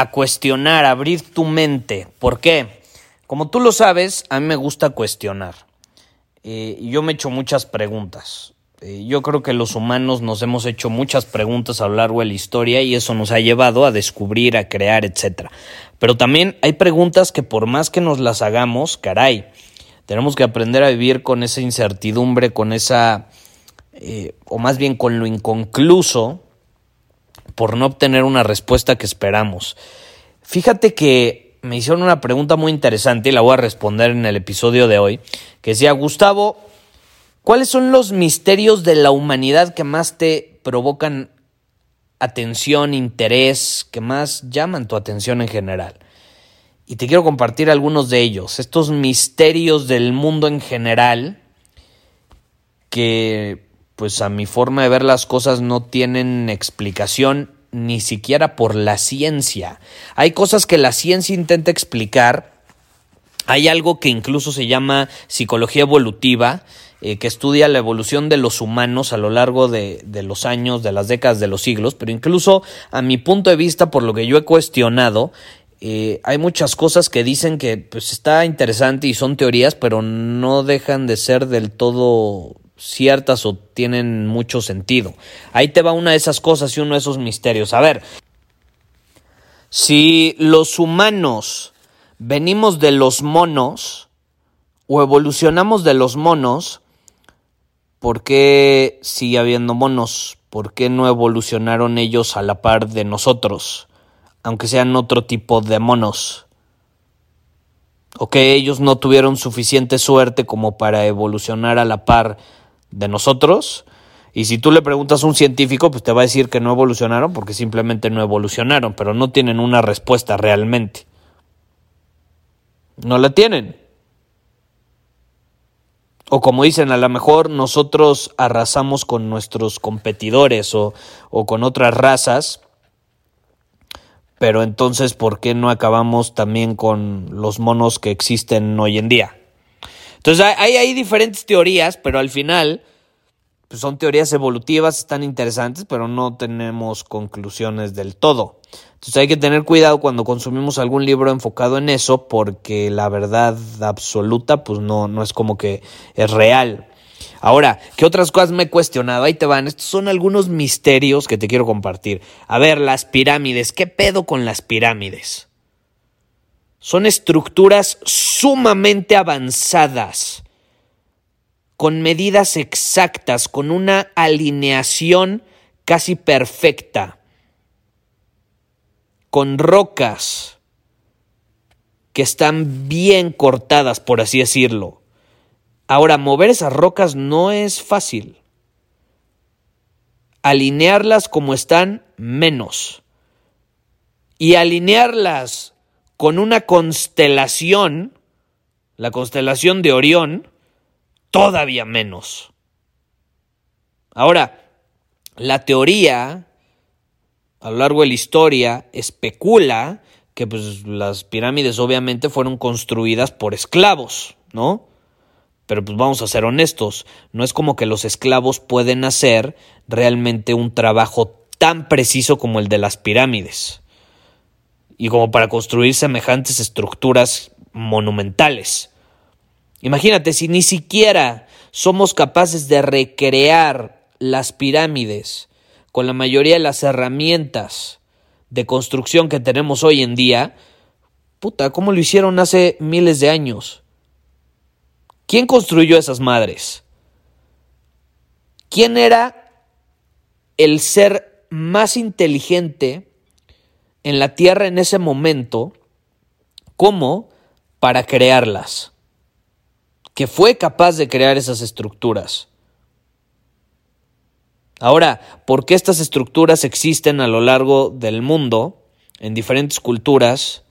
a cuestionar, a abrir tu mente. ¿Por qué? Como tú lo sabes, a mí me gusta cuestionar. Eh, yo me he hecho muchas preguntas. Eh, yo creo que los humanos nos hemos hecho muchas preguntas a lo largo de la historia y eso nos ha llevado a descubrir, a crear, etc. Pero también hay preguntas que por más que nos las hagamos, caray, tenemos que aprender a vivir con esa incertidumbre, con esa, eh, o más bien con lo inconcluso, por no obtener una respuesta que esperamos. Fíjate que me hicieron una pregunta muy interesante y la voy a responder en el episodio de hoy, que decía, Gustavo, ¿cuáles son los misterios de la humanidad que más te provocan atención, interés, que más llaman tu atención en general? Y te quiero compartir algunos de ellos, estos misterios del mundo en general que pues a mi forma de ver las cosas no tienen explicación ni siquiera por la ciencia. Hay cosas que la ciencia intenta explicar. Hay algo que incluso se llama psicología evolutiva, eh, que estudia la evolución de los humanos a lo largo de, los años, de las décadas, de los siglos, pero incluso a mi punto de vista, por lo que yo he cuestionado, eh, hay muchas cosas que dicen que pues está interesante y son teorías, pero no dejan de ser del todo ciertas o tienen mucho sentido. Ahí te va una de esas cosas y uno de esos misterios. A ver, si los humanos venimos de los monos o evolucionamos de los monos, ¿por qué sigue habiendo monos? ¿Por qué no evolucionaron ellos a la par de nosotros? Aunque sean otro tipo de monos. ¿O que ellos no tuvieron suficiente suerte como para evolucionar a la par de nosotros. Y si tú le preguntas a un científico, pues te va a decir que no evolucionaron porque simplemente no evolucionaron, pero no tienen una respuesta realmente. No la tienen. O como dicen, a lo mejor nosotros arrasamos con nuestros competidores o, o con otras razas, pero entonces, ¿por qué no acabamos también con los monos que existen hoy en día? Entonces hay, hay diferentes teorías, pero al final pues son teorías evolutivas, están interesantes, pero no tenemos conclusiones del todo. Entonces hay que tener cuidado cuando consumimos algún libro enfocado en eso, porque la verdad absoluta, pues no, no es como que es real. Ahora, ¿qué otras cosas me he cuestionado? Ahí te van. Estos son algunos misterios que te quiero compartir. A ver, las pirámides. ¿Qué pedo con las pirámides? Son estructuras sumamente avanzadas, con medidas exactas, con una alineación casi perfecta, con rocas que están bien cortadas, por así decirlo. Ahora, mover esas rocas no es fácil. Alinearlas como están, menos. Y alinearlas con una constelación, la constelación de Orión, todavía menos. Ahora, la teoría a lo largo de la historia especula que pues, las pirámides obviamente fueron construidas por esclavos, ¿no? Pero pues vamos a ser honestos, no es como que los esclavos pueden hacer realmente un trabajo tan preciso como el de las pirámides y como para construir semejantes estructuras monumentales. Imagínate, si ni siquiera somos capaces de recrear las pirámides con la mayoría de las herramientas de construcción que tenemos hoy en día, puta, ¿cómo lo hicieron hace miles de años? ¿Quién construyó esas madres? ¿Quién era el ser más inteligente en la Tierra en ese momento como para crearlas? Que fue capaz de crear esas estructuras. Ahora, ¿por qué estas estructuras existen a lo largo del mundo, en diferentes culturas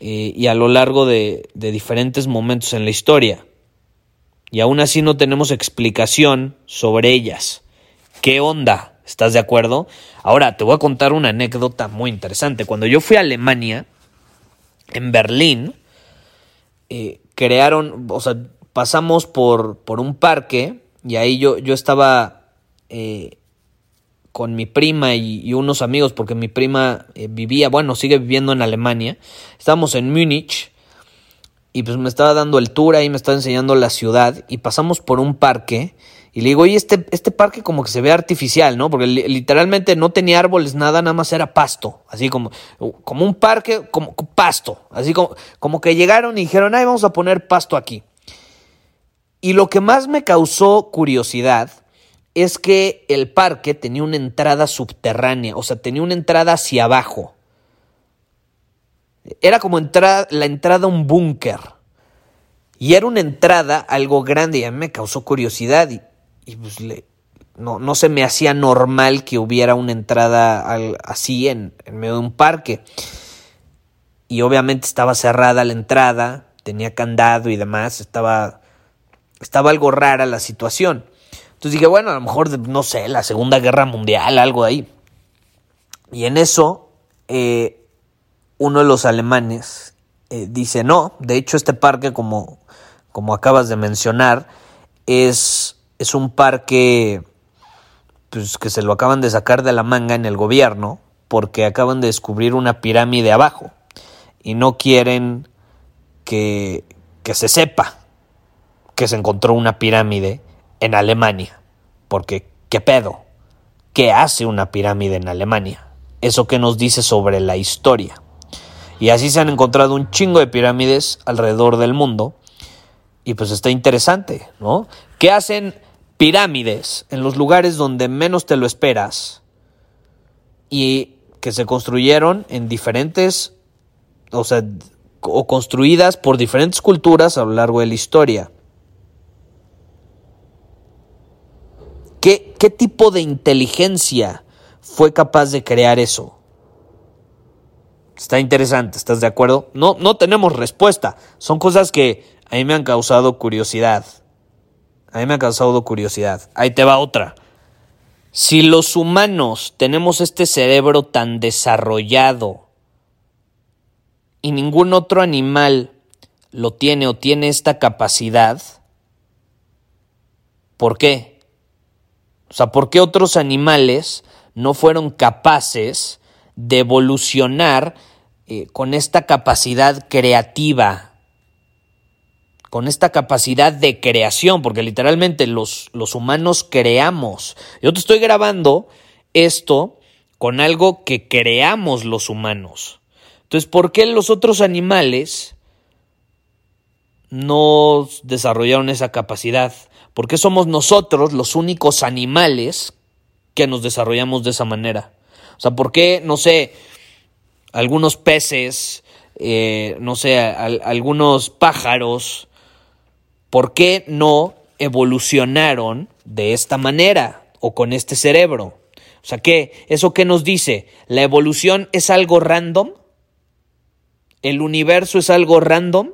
eh, y a lo largo de diferentes momentos en la historia? y aún así no tenemos explicación sobre ellas. ¿Qué onda? ¿Estás de acuerdo? Ahora te voy a contar una anécdota muy interesante. Cuando yo fui a Alemania, en Berlín, eh, crearon, o sea, pasamos por, por, un parque y ahí yo, yo estaba eh, con mi prima y, unos amigos, porque mi prima eh, vivía, bueno, sigue viviendo en Alemania. Estábamos en Múnich y pues me estaba dando el tour ahí, me estaba enseñando la ciudad y pasamos por un parque y le digo, oye, este, este parque como que se ve artificial, ¿no? Porque literalmente no tenía árboles, nada, nada más era pasto, así como, como un parque, como pasto, así como, como que llegaron y dijeron, ay, vamos a poner pasto aquí. Y lo que más me causó curiosidad es que el parque tenía una entrada subterránea, o sea, tenía una entrada hacia abajo. Era como la entrada a un búnker. Y era una entrada algo grande y a mí me causó curiosidad pues no, no, se me hacía normal que hubiera una entrada así en, en medio de un parque. Y obviamente estaba cerrada la entrada, tenía candado y demás, estaba, estaba algo rara la situación. Entonces dije, bueno, a lo mejor, no sé, la Segunda Guerra Mundial, algo ahí. Y en eso, eh, uno de los alemanes eh, dice, no, de hecho este parque, como, como acabas de mencionar, es, es un parque pues, que se lo acaban de sacar de la manga en el gobierno porque acaban de descubrir una pirámide abajo y no quieren que, que se sepa que se encontró una pirámide en Alemania. Porque, ¿qué pedo? ¿Qué hace una pirámide en Alemania? ¿Eso qué nos dice sobre la historia? Y así se han encontrado un chingo de pirámides alrededor del mundo. Y pues está interesante, ¿no? ¿Qué hacen pirámides en los lugares donde menos te lo esperas? Y que se construyeron en diferentes, o sea, o construidas por diferentes culturas a lo largo de la historia. ¿Qué, qué tipo de inteligencia fue capaz de crear eso? Está interesante, ¿estás de acuerdo? No, no tenemos respuesta. Son cosas que a mí me han causado curiosidad. A mí me ha causado curiosidad. Ahí te va otra. Si los humanos tenemos este cerebro tan desarrollado y ningún otro animal lo tiene o tiene esta capacidad, ¿por qué? O sea, ¿por qué otros animales no fueron capaces de evolucionar eh, con esta capacidad creativa, con esta capacidad de creación, porque literalmente los, los humanos creamos. Yo te estoy grabando esto con algo que creamos los humanos. Entonces, ¿por qué los otros animales no desarrollaron esa capacidad? ¿Por qué somos nosotros los únicos animales que nos desarrollamos de esa manera? O sea, ¿por qué, no sé, algunos peces, eh, no sé, algunos pájaros, ¿por qué no evolucionaron de esta manera o con este cerebro? O sea, ¿qué? ¿Eso qué nos dice? ¿La evolución es algo random? ¿El universo es algo random?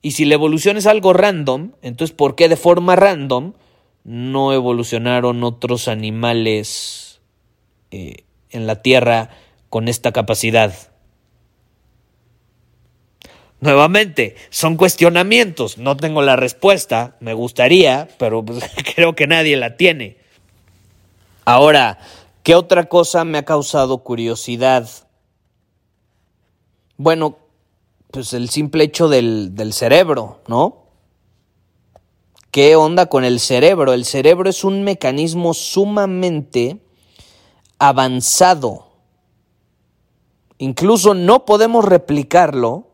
Y si la evolución es algo random, entonces ¿por qué de forma random no evolucionaron otros animales eh, en la Tierra con esta capacidad. Nuevamente, son cuestionamientos, no tengo la respuesta, me gustaría, pero pues, creo que nadie la tiene. Ahora, ¿qué otra cosa me ha causado curiosidad? Bueno, pues el simple hecho del, del cerebro, ¿no? ¿Qué onda con el cerebro? El cerebro es un mecanismo sumamente avanzado incluso no podemos replicarlo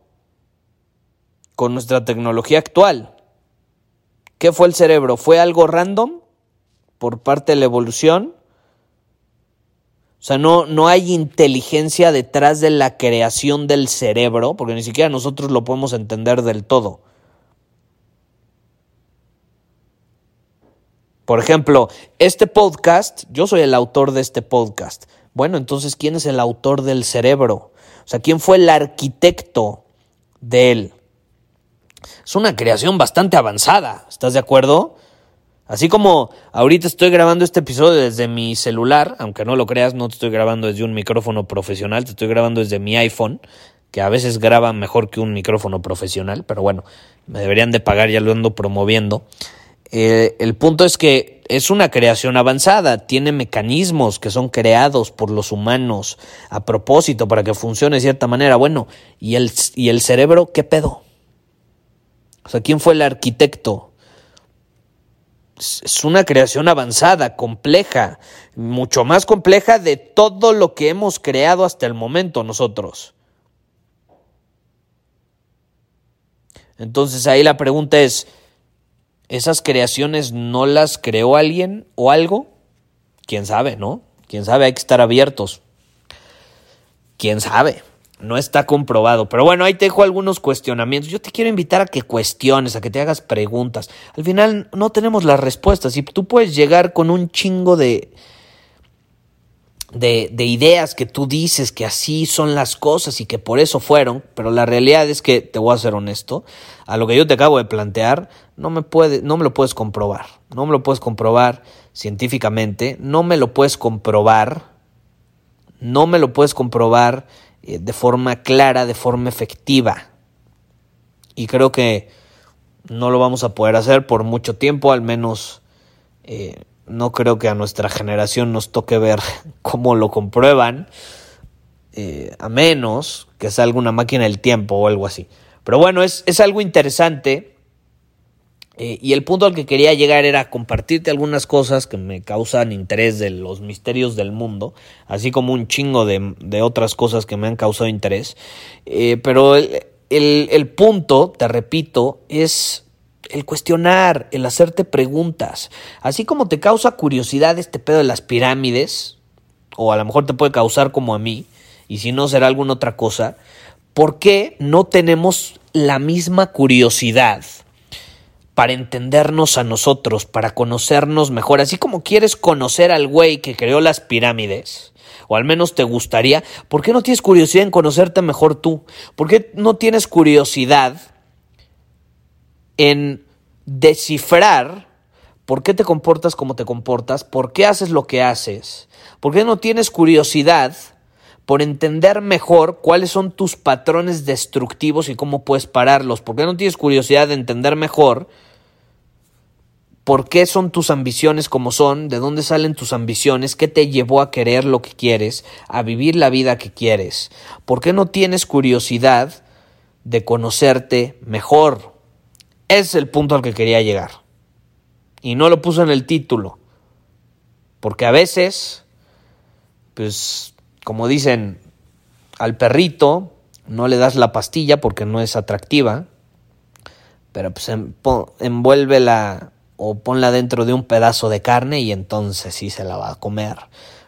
con nuestra tecnología actual. ¿Qué fue el cerebro? ¿Fue algo random por parte de la evolución? O sea, no, no hay inteligencia detrás de la creación del cerebro, porque ni siquiera nosotros lo podemos entender del todo. Por ejemplo, este podcast, yo soy el autor de este podcast. Bueno, entonces, ¿quién es el autor del cerebro? O sea, ¿quién fue el arquitecto de él? Es una creación bastante avanzada, ¿estás de acuerdo? Así como ahorita estoy grabando este episodio desde mi celular, aunque no lo creas, no te estoy grabando desde un micrófono profesional, te estoy grabando desde mi iPhone, que a veces graba mejor que un micrófono profesional, pero bueno, me deberían de pagar, ya lo ando promoviendo. Eh, el punto es que es una creación avanzada, tiene mecanismos que son creados por los humanos a propósito para que funcione de cierta manera. Bueno, ¿y el, y el cerebro qué pedo? O sea, ¿quién fue el arquitecto? Es una creación avanzada, compleja, mucho más compleja de todo lo que hemos creado hasta el momento nosotros. Entonces ahí la pregunta es, esas creaciones no las creó alguien o algo? ¿Quién sabe, no? ¿Quién sabe? Hay que estar abiertos. ¿Quién sabe? No está comprobado. Pero bueno, ahí te dejo algunos cuestionamientos. Yo te quiero invitar a que cuestiones, a que te hagas preguntas. Al final no tenemos las respuestas y tú puedes llegar con un chingo de, de, de, ideas que tú dices que así son las cosas y que por eso fueron, pero la realidad es que, te voy a ser honesto, a lo que yo te acabo de plantear, no me, puede, no me lo puedes comprobar, no me lo puedes comprobar científicamente, no me lo puedes comprobar, no me lo puedes comprobar eh, de forma clara, de forma efectiva. Y creo que no lo vamos a poder hacer por mucho tiempo, al menos... Eh, no creo que a nuestra generación nos toque ver cómo lo comprueban, eh, a menos que salga una máquina del tiempo o algo así. Pero bueno, es, es algo interesante. Eh, y el punto al que quería llegar era compartirte algunas cosas que me causan interés de los misterios del mundo, así como un chingo de, otras cosas que me han causado interés. Eh, pero el, el punto, te repito, es el cuestionar, el hacerte preguntas. Así como te causa curiosidad este pedo de las pirámides, o a lo mejor te puede causar como a mí, y si no será alguna otra cosa, ¿por qué no tenemos la misma curiosidad para entendernos a nosotros, para conocernos mejor? Así como quieres conocer al güey que creó las pirámides, o al menos te gustaría, ¿por qué no tienes curiosidad en conocerte mejor tú? ¿Por qué no tienes curiosidad en descifrar por qué te comportas como te comportas, por qué haces lo que haces, por qué no tienes curiosidad por entender mejor cuáles son tus patrones destructivos y cómo puedes pararlos, por qué no tienes curiosidad de entender mejor por qué son tus ambiciones como son, de dónde salen tus ambiciones, qué te llevó a querer lo que quieres, a vivir la vida que quieres, por qué no tienes curiosidad de conocerte mejor, es el punto al que quería llegar. Y no lo puso en el título. Porque a veces, pues, como dicen, al perrito no le das la pastilla porque no es atractiva, pero pues envuélvela o ponla dentro de un pedazo de carne y entonces sí se la va a comer.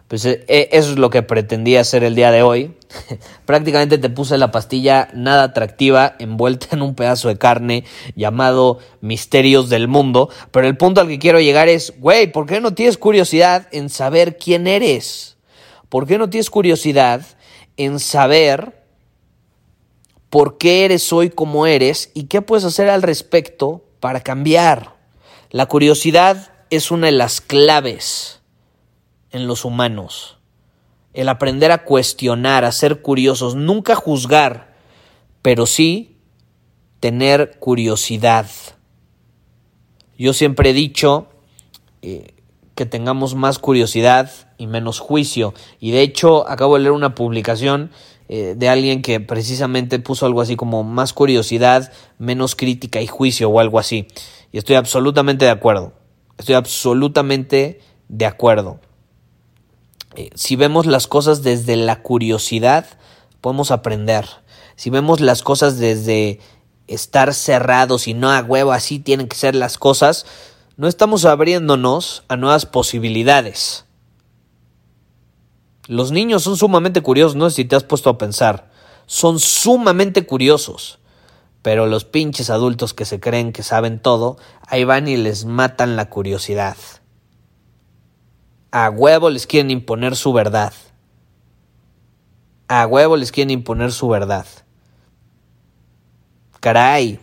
Pues eh, eh, eso es lo que pretendía hacer el día de hoy. Prácticamente te puse la pastilla nada atractiva envuelta en un pedazo de carne llamado Misterios del Mundo. Pero el punto al que quiero llegar es, güey, ¿por qué no tienes curiosidad en saber quién eres? ¿Por qué no tienes curiosidad en saber por qué eres hoy como eres y qué puedes hacer al respecto para cambiar? La curiosidad es una de las claves en los humanos. El aprender a cuestionar, a ser curiosos, nunca juzgar, pero sí tener curiosidad. Yo siempre he dicho eh, que tengamos más curiosidad y menos juicio. Y de hecho acabo de leer una publicación eh, de alguien que precisamente puso algo así como más curiosidad, menos crítica y juicio o algo así. Y estoy absolutamente de acuerdo. Estoy absolutamente de acuerdo. Eh, si vemos las cosas desde la curiosidad, podemos aprender. Si vemos las cosas desde estar cerrados y no a huevo así tienen que ser las cosas, no estamos abriéndonos a nuevas posibilidades. Los niños son sumamente curiosos, no sé si te has puesto a pensar. Son sumamente curiosos. Pero los pinches adultos que se creen que saben todo, ahí van y les matan la curiosidad. A huevo les quieren imponer su verdad. A huevo les quieren imponer su verdad. Caray,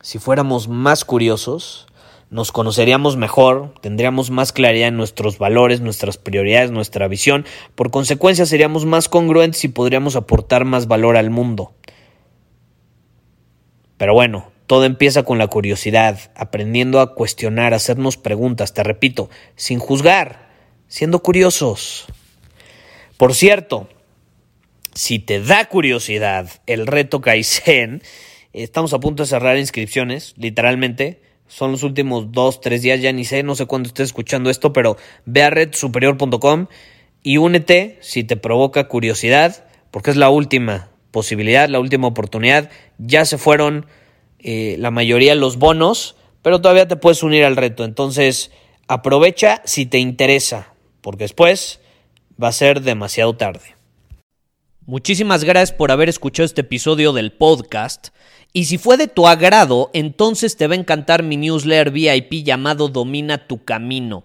si fuéramos más curiosos, nos conoceríamos mejor, tendríamos más claridad en nuestros valores, nuestras prioridades, nuestra visión, por consecuencia seríamos más congruentes y podríamos aportar más valor al mundo. Pero bueno, todo empieza con la curiosidad, aprendiendo a cuestionar, a hacernos preguntas, te repito, sin juzgar, siendo curiosos. Por cierto, si te da curiosidad el reto Kaizen, estamos a punto de cerrar inscripciones, literalmente son los últimos dos, tres días, ya ni sé, no sé cuándo estés escuchando esto, pero ve a redsuperior.com y únete si te provoca curiosidad, porque es la última posibilidad, la última oportunidad. Ya se fueron eh, la mayoría los bonos, pero todavía te puedes unir al reto. Entonces, aprovecha si te interesa, porque después va a ser demasiado tarde. Muchísimas gracias por haber escuchado este episodio del podcast. Y si fue de tu agrado, entonces te va a encantar mi newsletter VIP llamado Domina tu Camino.